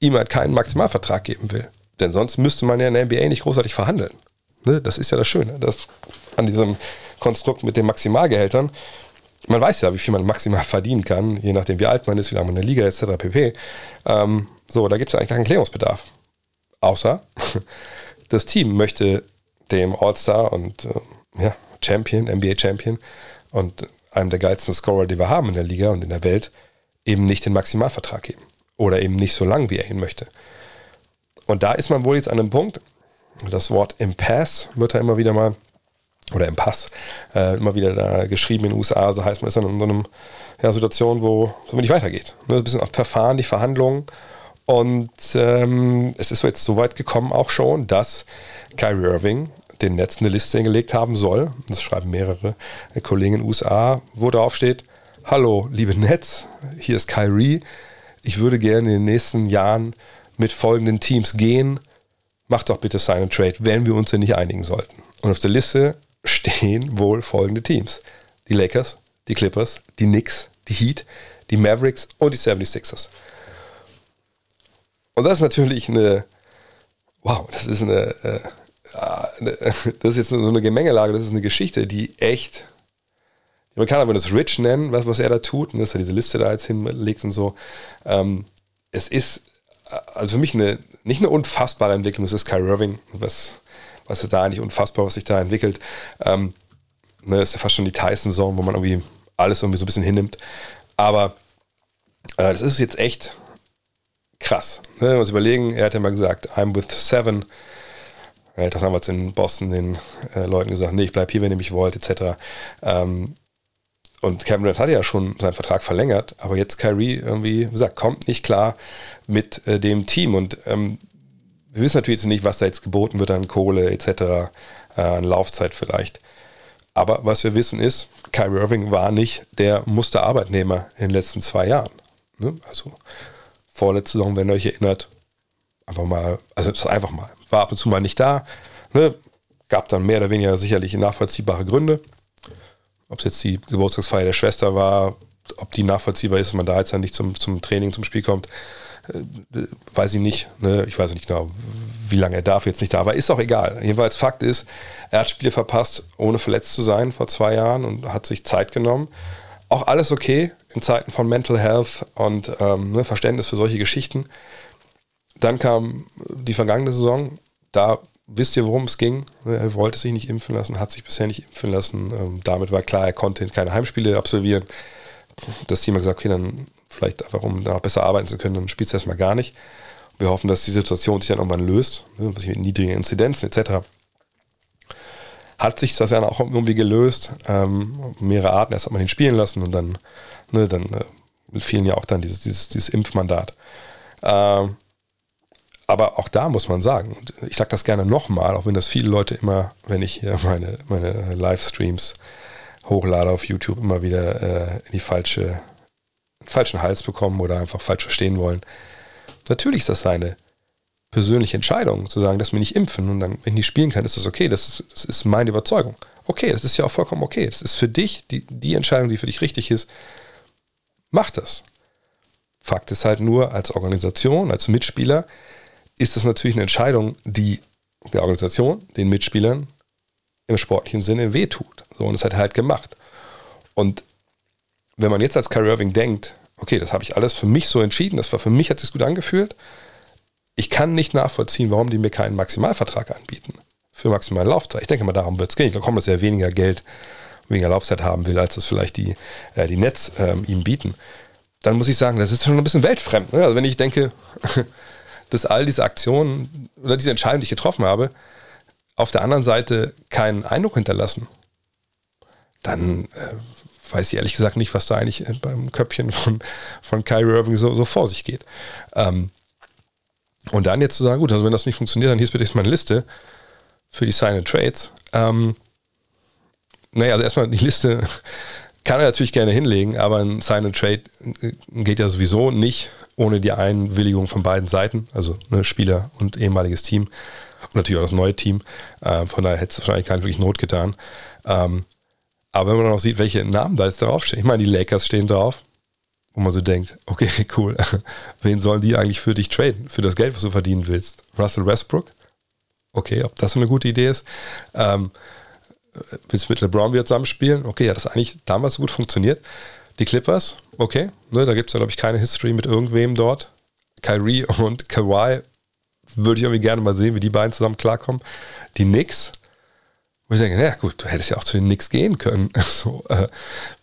A: ihm halt keinen Maximalvertrag geben will. Denn sonst müsste man ja in der NBA nicht großartig verhandeln. Ne? Das ist ja das Schöne das an diesem Konstrukt mit den Maximalgehältern. Man weiß ja, wie viel man maximal verdienen kann, je nachdem, wie alt man ist, wie lange man in der Liga ist, etc. pp. Ähm, so, da gibt es eigentlich keinen Klärungsbedarf. Außer das Team möchte dem All-Star und äh, ja, Champion, NBA-Champion und einem der geilsten Scorer, die wir haben in der Liga und in der Welt, eben nicht den Maximalvertrag geben. Oder eben nicht so lang, wie er ihn möchte. Und da ist man wohl jetzt an einem Punkt, das Wort Impasse wird da immer wieder mal, oder Impasse, äh, immer wieder da geschrieben in den USA, so heißt man ist dann in so einer ja, Situation, wo es nicht weitergeht. Ne, ein bisschen auf Verfahren, die Verhandlungen. Und ähm, es ist jetzt so weit gekommen auch schon, dass Kyrie Irving den Netz eine Liste hingelegt haben soll. Das schreiben mehrere Kollegen in den USA, wo drauf steht, Hallo, liebe Netz, hier ist Kyrie. Ich würde gerne in den nächsten Jahren mit folgenden Teams gehen. Macht doch bitte seinen Trade, wenn wir uns denn nicht einigen sollten. Und auf der Liste stehen wohl folgende Teams. Die Lakers, die Clippers, die Knicks, die Heat, die Mavericks und die 76ers. Und das ist natürlich eine, wow, das ist eine, äh, eine das ist jetzt so eine Gemengelage, das ist eine Geschichte, die echt die Amerikaner würden es rich nennen, was, was er da tut, und dass er diese Liste da jetzt hinlegt und so. Ähm, es ist äh, also für mich eine, nicht eine unfassbare Entwicklung, es ist Kyrie Irving, was, was ist da eigentlich unfassbar, was sich da entwickelt. Ähm, ne, ist ja fast schon die Tyson-Zone, wo man irgendwie alles irgendwie so ein bisschen hinnimmt. Aber äh, das ist jetzt echt krass. Ne? Wenn wir uns überlegen, er hat ja mal gesagt, I'm with seven. Das haben wir jetzt in Boston den äh, Leuten gesagt, nee, ich bleibe hier, wenn ihr mich wollt, etc. Ähm, und Kevin Durant hat ja schon seinen Vertrag verlängert, aber jetzt Kyrie irgendwie, wie gesagt, kommt nicht klar mit äh, dem Team. Und ähm, wir wissen natürlich jetzt nicht, was da jetzt geboten wird an Kohle etc., äh, an Laufzeit vielleicht. Aber was wir wissen ist, Kyrie Irving war nicht der Musterarbeitnehmer in den letzten zwei Jahren. Ne? Also vorletzte Saison, wenn ihr euch erinnert, einfach mal, also einfach mal, war ab und zu mal nicht da. Ne? Gab dann mehr oder weniger sicherlich nachvollziehbare Gründe. Ob es jetzt die Geburtstagsfeier der Schwester war, ob die nachvollziehbar ist, wenn man da jetzt dann nicht zum, zum Training, zum Spiel kommt, äh, weiß ich nicht. Ne? Ich weiß nicht genau, wie lange er dafür jetzt nicht da war. Ist auch egal. Jedenfalls Fakt ist, er hat Spiele verpasst, ohne verletzt zu sein vor zwei Jahren und hat sich Zeit genommen. Auch alles okay in Zeiten von Mental Health und ähm, ne, Verständnis für solche Geschichten. Dann kam die vergangene Saison. Da wisst ihr, worum es ging. Er wollte sich nicht impfen lassen, hat sich bisher nicht impfen lassen. Ähm, damit war klar, er konnte keine Heimspiele absolvieren. Das Team hat gesagt, okay, dann vielleicht einfach, um da besser arbeiten zu können, dann spielst du erstmal gar nicht. Wir hoffen, dass die Situation sich dann irgendwann löst, ne, mit niedrigen Inzidenzen etc. Hat sich das ja auch irgendwie gelöst. Ähm, mehrere Arten, erst hat man ihn spielen lassen und dann, ne, dann äh, fielen ja auch dann dieses, dieses, dieses Impfmandat. Ähm, aber auch da muss man sagen, ich sage das gerne nochmal, auch wenn das viele Leute immer, wenn ich hier meine, meine Livestreams hochlade auf YouTube, immer wieder äh, in die falsche falschen Hals bekommen oder einfach falsch verstehen wollen. Natürlich ist das seine persönliche Entscheidung, zu sagen, dass wir nicht impfen und dann, wenn ich nicht spielen kann, ist das okay. Das ist, das ist meine Überzeugung. Okay, das ist ja auch vollkommen okay. Das ist für dich die, die Entscheidung, die für dich richtig ist. Mach das. Fakt ist halt nur, als Organisation, als Mitspieler, ist das natürlich eine Entscheidung, die der Organisation, den Mitspielern im sportlichen Sinne wehtut. So, und das hat er halt gemacht. Und wenn man jetzt als Kyrie Irving denkt, okay, das habe ich alles für mich so entschieden, das war für mich, hat sich gut angefühlt, ich kann nicht nachvollziehen, warum die mir keinen Maximalvertrag anbieten für maximale Laufzeit. Ich denke mal, darum wird es gehen. Ich glaube, dass er weniger Geld, weniger Laufzeit haben will, als das vielleicht die, äh, die Nets ähm, ihm bieten. Dann muss ich sagen, das ist schon ein bisschen weltfremd. Ne? Also wenn ich denke, dass all diese Aktionen oder diese Entscheidungen, die ich getroffen habe, auf der anderen Seite keinen Eindruck hinterlassen, dann äh, weiß ich ehrlich gesagt nicht, was da eigentlich äh, beim Köpfchen von, von Kyrie Irving so, so vor sich geht. Ähm, und dann jetzt zu sagen, gut, also wenn das nicht funktioniert, dann hier ist bitte meine Liste für die Sign and Trades. Ähm, naja, also erstmal die Liste kann er natürlich gerne hinlegen, aber ein Sign and Trade äh, geht ja sowieso nicht ohne die Einwilligung von beiden Seiten, also ne, Spieler und ehemaliges Team und natürlich auch das neue Team. Äh, von daher hätte es wahrscheinlich nicht wirklich Not getan. Ähm, aber wenn man noch sieht, welche Namen da jetzt draufstehen, ich meine, die Lakers stehen drauf, wo man so denkt, okay, cool, wen sollen die eigentlich für dich traden, für das Geld, was du verdienen willst? Russell Westbrook? Okay, ob das eine gute Idee ist. Ähm, willst du mit LeBron wieder zusammenspielen? Okay, hat das eigentlich damals so gut funktioniert. Die Clippers, okay, ne, da gibt es ja, glaube ich, keine History mit irgendwem dort. Kyrie und Kawhi würde ich irgendwie gerne mal sehen, wie die beiden zusammen klarkommen. Die Knicks, wo ich denke, naja gut, du hättest ja auch zu den Knicks gehen können. So, äh,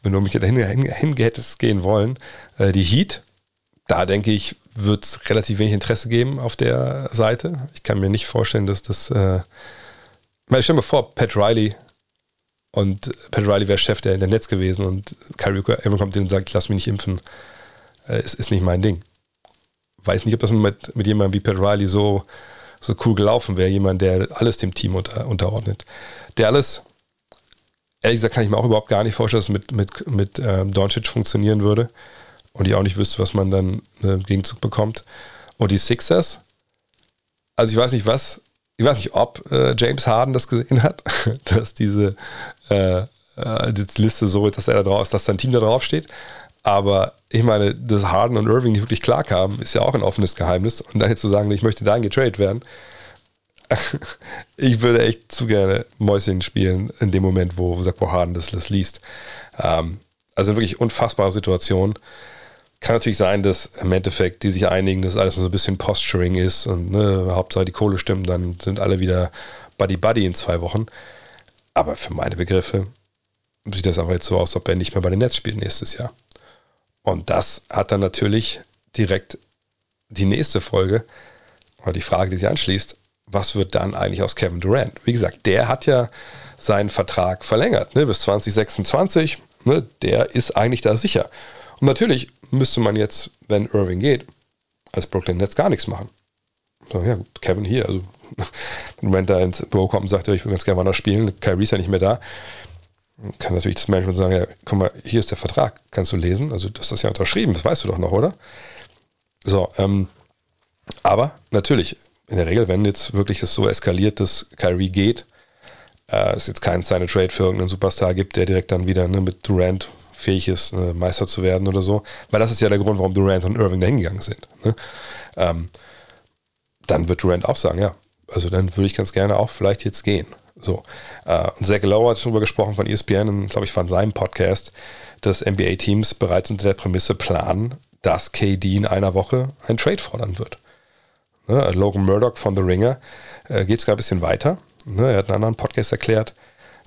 A: wenn du mich dahin hin, hättest gehen wollen. Äh, die Heat, da denke ich, wird es relativ wenig Interesse geben auf der Seite. Ich kann mir nicht vorstellen, dass das. Äh, ich stelle mir vor, Pat Riley und Pat Riley wäre Chef der, der Netz gewesen und Kyrie irgendwann kommt hin und sagt, ich lass mich nicht impfen. Äh, ist, ist nicht mein Ding. Weiß nicht, ob das mit, mit jemandem wie Pat Riley so, so cool gelaufen wäre. Jemand, der alles dem Team unter, unterordnet der alles, ehrlich gesagt, kann ich mir auch überhaupt gar nicht vorstellen, dass es mit, mit, mit ähm, Doncic funktionieren würde. Und ich auch nicht wüsste, was man dann äh, im Gegenzug bekommt. Und die Sixers, also ich weiß nicht, was, ich weiß nicht, ob äh, James Harden das gesehen hat, dass diese äh, äh, die Liste so ist, dass er da drauf ist, dass sein Team da drauf steht. Aber ich meine, dass Harden und Irving nicht wirklich klar kamen, ist ja auch ein offenes Geheimnis. Und dann jetzt zu sagen, ich möchte dahin getradet werden, ich würde echt zu gerne Mäuschen spielen in dem Moment, wo, wo Harden das, das liest. Ähm, also wirklich unfassbare Situation. Kann natürlich sein, dass im Endeffekt die sich einigen, dass alles so ein bisschen Posturing ist und ne, Hauptsache die Kohle stimmt, dann sind alle wieder Buddy Buddy in zwei Wochen. Aber für meine Begriffe sieht das aber jetzt so aus, als ob er nicht mehr bei den Nets spielt nächstes Jahr. Und das hat dann natürlich direkt die nächste Folge, oder die Frage, die sich anschließt, was wird dann eigentlich aus Kevin Durant? Wie gesagt, der hat ja seinen Vertrag verlängert, ne, bis 2026. Ne, der ist eigentlich da sicher. Und natürlich müsste man jetzt, wenn Irving geht, als Brooklyn Nets gar nichts machen. So, ja, gut, Kevin hier, also wenn Durant da ins Büro kommt und sagt, ich will ganz gerne woanders spielen, Kyrie ist ja nicht mehr da, kann natürlich das Management sagen, ja, guck mal, hier ist der Vertrag, kannst du lesen, also das ist ja unterschrieben, das weißt du doch noch, oder? So, ähm, aber natürlich, in der Regel, wenn jetzt wirklich es so eskaliert, dass Kyrie geht, äh, es jetzt keinen Sign Trade für irgendeinen Superstar gibt, der direkt dann wieder ne, mit Durant fähig ist, äh, Meister zu werden oder so, weil das ist ja der Grund, warum Durant und Irving da hingegangen sind. Ne? Ähm, dann wird Durant auch sagen, ja, also dann würde ich ganz gerne auch vielleicht jetzt gehen. So. Äh, und Zach Lowe hat darüber gesprochen von ESPN, glaube ich, von seinem Podcast, dass NBA-Teams bereits unter der Prämisse planen, dass KD in einer Woche einen Trade fordern wird. Ne, Logan Murdoch von The Ringer äh, geht sogar ein bisschen weiter. Ne, er hat einen anderen Podcast erklärt.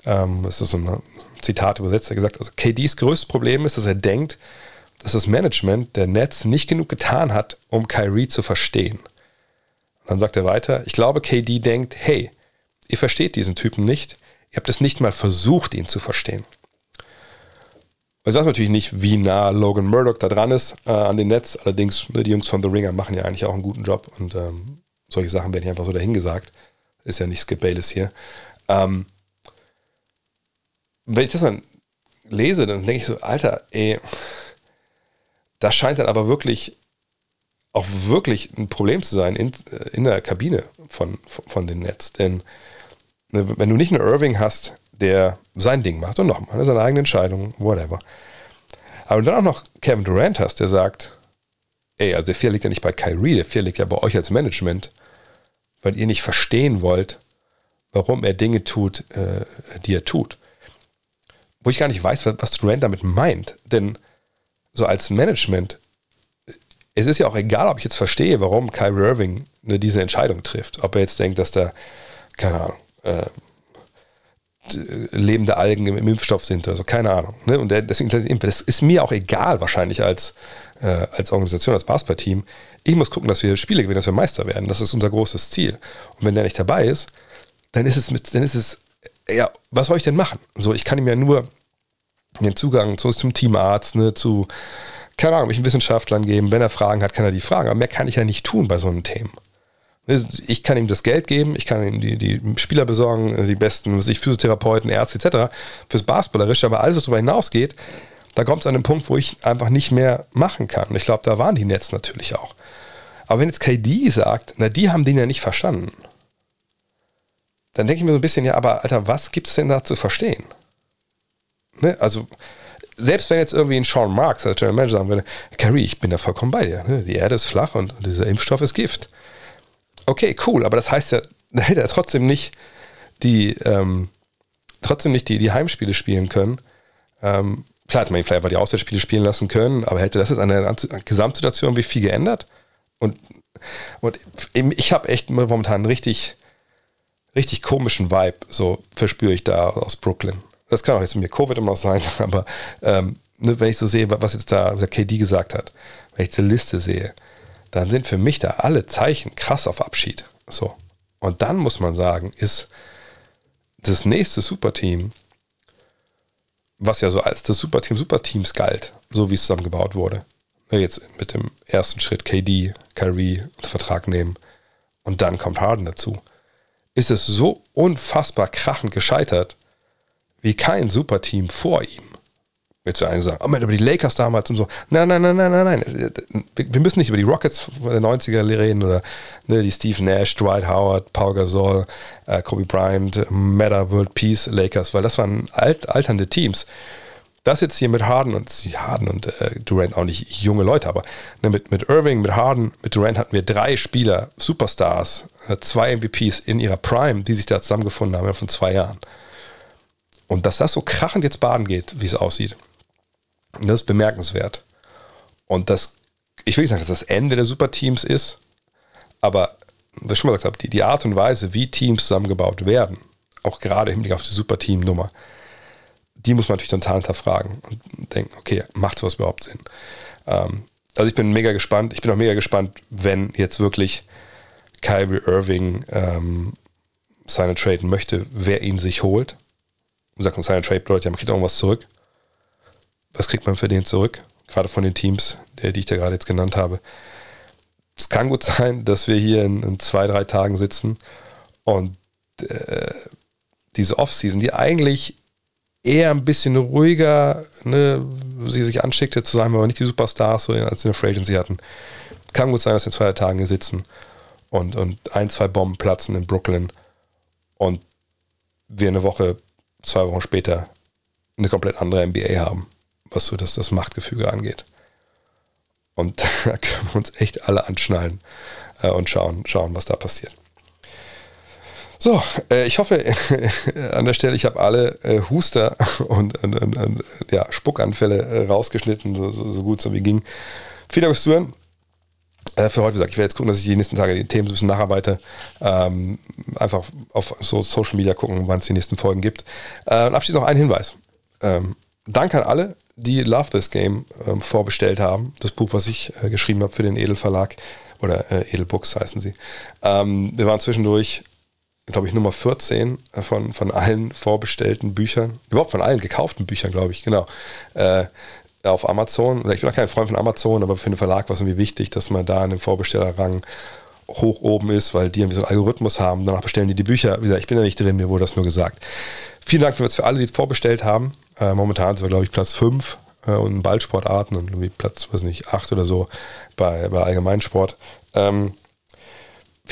A: Ähm, das ist so ein Zitat übersetzt. Er gesagt, also KDs größtes Problem ist, dass er denkt, dass das Management der Nets nicht genug getan hat, um Kyrie zu verstehen. Und dann sagt er weiter, ich glaube, KD denkt, hey, ihr versteht diesen Typen nicht. Ihr habt es nicht mal versucht, ihn zu verstehen. Ich weiß natürlich nicht, wie nah Logan Murdoch da dran ist äh, an den Netz. Allerdings, ne, die Jungs von The Ringer machen ja eigentlich auch einen guten Job und ähm, solche Sachen werden hier einfach so dahingesagt. Ist ja nicht Skip Bayless hier. Ähm, wenn ich das dann lese, dann denke ich so, Alter, ey, das scheint dann aber wirklich auch wirklich ein Problem zu sein in, äh, in der Kabine von, von, von den Nets. Denn ne, wenn du nicht einen Irving hast, der sein Ding macht und nochmal, seine eigene Entscheidung, whatever. Aber dann auch noch Kevin Durant hast, der sagt, ey, also der Fehler liegt ja nicht bei Kyrie, der Fehler liegt ja bei euch als Management, weil ihr nicht verstehen wollt, warum er Dinge tut, äh, die er tut. Wo ich gar nicht weiß, was, Durant damit meint. Denn so als Management, es ist ja auch egal, ob ich jetzt verstehe, warum Kyrie Irving ne, diese Entscheidung trifft. Ob er jetzt denkt, dass da, keine Ahnung, äh, lebende Algen im, Impfstoff sind oder so, keine Ahnung. Ne? Und deswegen, das ist mir auch egal wahrscheinlich als, äh, als Organisation, als Basketballteam. Ich muss gucken, dass wir Spiele gewinnen, dass wir Meister werden. Das ist unser großes Ziel. Und wenn der nicht dabei ist, dann ist es mit, dann ist es, ja, was soll ich denn machen? So, ich kann ihm ja nur den Zugang zu, zum Teamarzt, ne, zu, keine Ahnung, mich Wissenschaftlern geben. Wenn er Fragen hat, kann er die fragen. Aber mehr kann ich ja nicht tun bei so einem Themen. Ich kann ihm das Geld geben, ich kann ihm die, die Spieler besorgen, die besten was ich, Physiotherapeuten, Ärzte etc. fürs Basketballerische, aber alles, was darüber hinausgeht, da kommt es an den Punkt, wo ich einfach nicht mehr machen kann. Und ich glaube, da waren die Nets natürlich auch. Aber wenn jetzt KD sagt, na, die haben den ja nicht verstanden, dann denke ich mir so ein bisschen, ja, aber Alter, was gibt es denn da zu verstehen? Ne? Also, selbst wenn jetzt irgendwie ein Sean Marks als General Manager sagen würde, Carrie, ich bin da vollkommen bei dir. Ne? Die Erde ist flach und, dieser Impfstoff ist Gift okay, cool, aber das heißt ja, da hätte er trotzdem nicht die, ähm, trotzdem nicht die, die Heimspiele spielen können. Ähm, klar hätte man ihn vielleicht die Auswärtsspiele spielen lassen können, aber hätte das jetzt an der Gesamtsituation wie viel geändert? Und, und ich habe echt momentan richtig, richtig komischen Vibe, so verspüre ich da aus Brooklyn. Das kann auch jetzt mit mir Covid immer noch sein, aber ähm, ne, wenn ich so sehe, was jetzt da der KD gesagt hat, wenn ich diese Liste sehe, dann sind für mich da alle Zeichen krass auf Abschied. So. Und dann muss man sagen, ist das nächste Superteam, was ja so als das Superteam Superteams galt, so wie es zusammengebaut wurde. Jetzt mit dem ersten Schritt KD, Kyrie Vertrag nehmen und dann kommt Harden dazu. Ist es so unfassbar krachend gescheitert wie kein Superteam vor ihm. Jetzt zu einem sagen, oh man, über die Lakers damals und so. Nein, nein, nein, nein, nein, nein. Wir müssen nicht über die Rockets der 90er reden oder ne, die Steve Nash, Dwight Howard, Paul Gasol, äh, Kobe Bryant, Meta World Peace Lakers, weil das waren alt, alternde Teams. Das jetzt hier mit Harden und Harden und äh, Durant auch nicht junge Leute, aber ne, mit, mit Irving, mit Harden, mit Durant hatten wir drei Spieler, Superstars, äh, zwei MVPs in ihrer Prime, die sich da zusammengefunden haben von zwei Jahren. Und dass das so krachend jetzt baden geht, wie es aussieht, das ist bemerkenswert. Und das, ich will nicht sagen, dass das Ende der Superteams ist, aber, was ich schon mal gesagt habe, die, die Art und Weise, wie Teams zusammengebaut werden, auch gerade im Hinblick auf die Superteam-Nummer, die muss man natürlich total hinterfragen und denken, okay, macht sowas überhaupt Sinn? Ähm, also ich bin mega gespannt. Ich bin auch mega gespannt, wenn jetzt wirklich Kyrie Irving ähm, seine traden möchte, wer ihn sich holt. Und sagt, seine Trade bedeutet ja, man kriegt irgendwas zurück. Was kriegt man für den zurück? Gerade von den Teams, die ich da gerade jetzt genannt habe. Es kann gut sein, dass wir hier in, in zwei, drei Tagen sitzen und äh, diese Offseason, die eigentlich eher ein bisschen ruhiger, ne, sie sich anschickte zu sein, aber nicht die Superstars, so als eine Free Agency hatten. Kann gut sein, dass wir in zwei Tagen hier sitzen und, und ein, zwei Bomben platzen in Brooklyn und wir eine Woche, zwei Wochen später eine komplett andere NBA haben, was so das, das Machtgefüge angeht. Und da können wir uns echt alle anschnallen äh, und schauen, schauen, was da passiert. So, äh, ich hoffe an der Stelle, ich habe alle äh, Huster und, und, und, ja, Spuckanfälle äh, rausgeschnitten, so, so, so, gut so wie ging. Vielen Dank fürs Zuhören. Äh, für heute, wie gesagt, ich werde jetzt gucken, dass ich die nächsten Tage die Themen so ein bisschen nacharbeite. Ähm, einfach auf so Social Media gucken, wann es die nächsten Folgen gibt. Äh, und abschließend noch ein Hinweis. Ähm, Danke an alle, die Love This Game ähm, vorbestellt haben. Das Buch, was ich äh, geschrieben habe für den Edelverlag. Oder Edelbooks heißen sie. Ähm, wir waren zwischendurch glaube ich, Nummer 14 äh, von, von allen vorbestellten Büchern, überhaupt von allen gekauften Büchern, glaube ich, genau, äh, auf Amazon. Ich bin auch kein Freund von Amazon, aber für den Verlag war es irgendwie wichtig, dass man da in dem Vorbestellerrang hoch oben ist, weil die irgendwie so einen Algorithmus haben. Danach bestellen die die Bücher. Wie gesagt, ich bin da nicht drin, mir wurde das nur gesagt. Vielen Dank für, für alle, die vorbestellt haben. Äh, momentan sind wir, glaube ich, Platz 5 äh, und Ballsportarten und irgendwie Platz, weiß nicht, 8 oder so bei, bei Allgemeinsport. Ähm,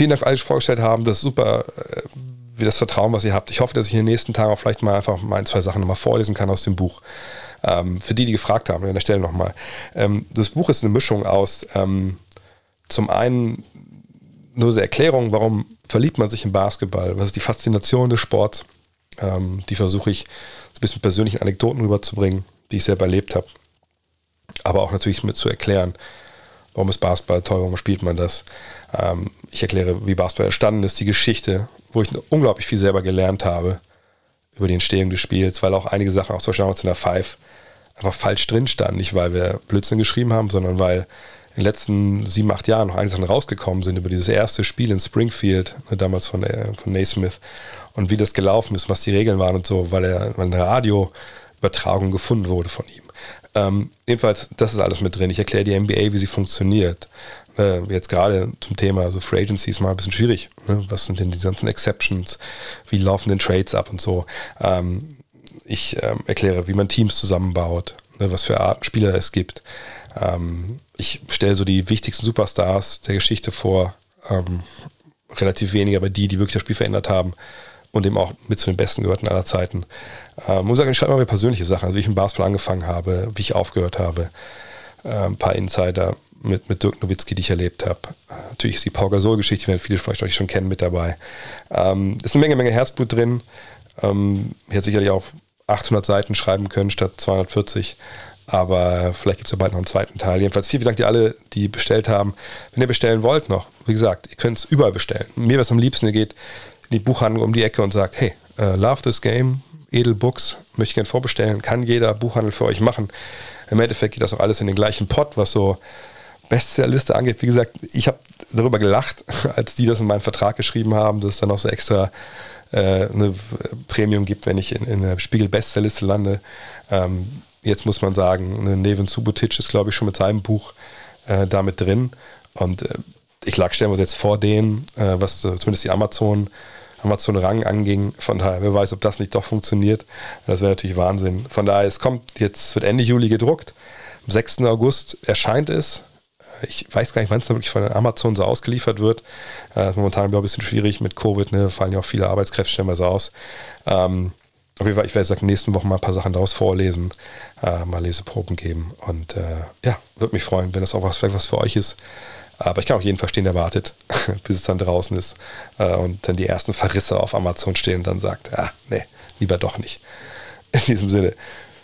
A: Vielen Dank für alles, vorgestellt haben. Das ist super, äh, wie das Vertrauen, was ihr habt. Ich hoffe, dass ich in den nächsten Tagen auch vielleicht mal einfach mal ein, zwei Sachen nochmal vorlesen kann aus dem Buch. Ähm, für die, die gefragt haben, an der Stelle nochmal. Ähm, das Buch ist eine Mischung aus ähm, zum einen nur so Erklärung, warum verliebt man sich in Basketball, was ist die Faszination des Sports. Ähm, die versuche ich so ein bisschen persönlichen Anekdoten rüberzubringen, die ich selber erlebt habe. Aber auch natürlich mit zu erklären, warum ist Basketball toll, warum spielt man das. Ähm, ich erkläre, wie Basketball entstanden ist, die Geschichte, wo ich unglaublich viel selber gelernt habe über die Entstehung des Spiels, weil auch einige Sachen, auch zum Beispiel in der Five, einfach falsch drin standen. Nicht, weil wir Blödsinn geschrieben haben, sondern weil in den letzten sieben, acht Jahren noch einige Sachen rausgekommen sind über dieses erste Spiel in Springfield, ne, damals von, äh, von Naismith, und wie das gelaufen ist, was die Regeln waren und so, weil, er, weil eine Radioübertragung gefunden wurde von ihm. Ähm, jedenfalls, das ist alles mit drin. Ich erkläre die NBA, wie sie funktioniert äh, jetzt gerade zum Thema also Free Agency ist mal ein bisschen schwierig. Ne? Was sind denn die ganzen Exceptions? Wie laufen denn Trades ab und so? Ähm, ich ähm, erkläre, wie man Teams zusammenbaut, ne? was für Arten Spieler es gibt. Ähm, ich stelle so die wichtigsten Superstars der Geschichte vor. Ähm, relativ wenige, aber die, die wirklich das Spiel verändert haben und eben auch mit zu den Besten gehörten aller Zeiten. Ähm, muss sagen, ich schreibe mal persönliche Sachen, also wie ich im Basketball angefangen habe, wie ich aufgehört habe, äh, ein paar Insider mit, mit Dirk Nowitzki, die ich erlebt habe. Natürlich ist die Pau Gasol-Geschichte, die werden viele von euch schon kennen, mit dabei. Ähm, ist eine Menge, Menge Herzblut drin. Ähm, ich hätte sicherlich auch 800 Seiten schreiben können statt 240. Aber vielleicht gibt es ja bald noch einen zweiten Teil. Jedenfalls vielen Dank dir alle, die bestellt haben. Wenn ihr bestellen wollt noch, wie gesagt, ihr könnt es überall bestellen. Mir es am liebsten, ihr geht die Buchhandlung um die Ecke und sagt, hey, uh, love this game, Edelbooks, möchte ich gerne vorbestellen, kann jeder Buchhandel für euch machen. Im Endeffekt geht das auch alles in den gleichen Pot, was so Bestsellerliste angeht. Wie gesagt, ich habe darüber gelacht, als die das in meinen Vertrag geschrieben haben, dass es dann noch so extra äh, eine Premium gibt, wenn ich in, in der Spiegel-Bestsellerliste lande. Ähm, jetzt muss man sagen, Neven Subotic ist, glaube ich, schon mit seinem Buch äh, damit drin. Und äh, ich lag stellenweise jetzt vor denen, äh, was zumindest die Amazon, Amazon Rang anging. Von daher, wer weiß, ob das nicht doch funktioniert. Das wäre natürlich Wahnsinn. Von daher, es kommt jetzt, wird Ende Juli gedruckt. Am 6. August erscheint es ich weiß gar nicht, wann es dann wirklich von Amazon so ausgeliefert wird. Äh, momentan ein bisschen schwierig mit Covid, ne? fallen ja auch viele Arbeitskräfte stellenweise aus. Ähm, auf jeden Fall, ich werde seit nächsten Wochen mal ein paar Sachen daraus vorlesen, äh, mal Leseproben geben und äh, ja, würde mich freuen, wenn das auch was, vielleicht was für euch ist. Aber ich kann auch jeden verstehen, der wartet, bis es dann draußen ist äh, und dann die ersten Verrisse auf Amazon stehen und dann sagt, ja, nee, lieber doch nicht. In diesem Sinne.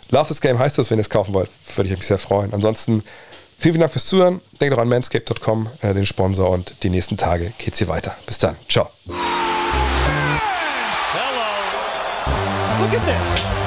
A: Love this Game heißt das, wenn ihr es kaufen wollt, würde ich mich sehr freuen. Ansonsten vielen, vielen Dank fürs Zuhören. Denkt auch an manscape.com, äh, den Sponsor und die nächsten Tage geht's hier weiter. Bis dann. Ciao.
B: Hello. Look at this.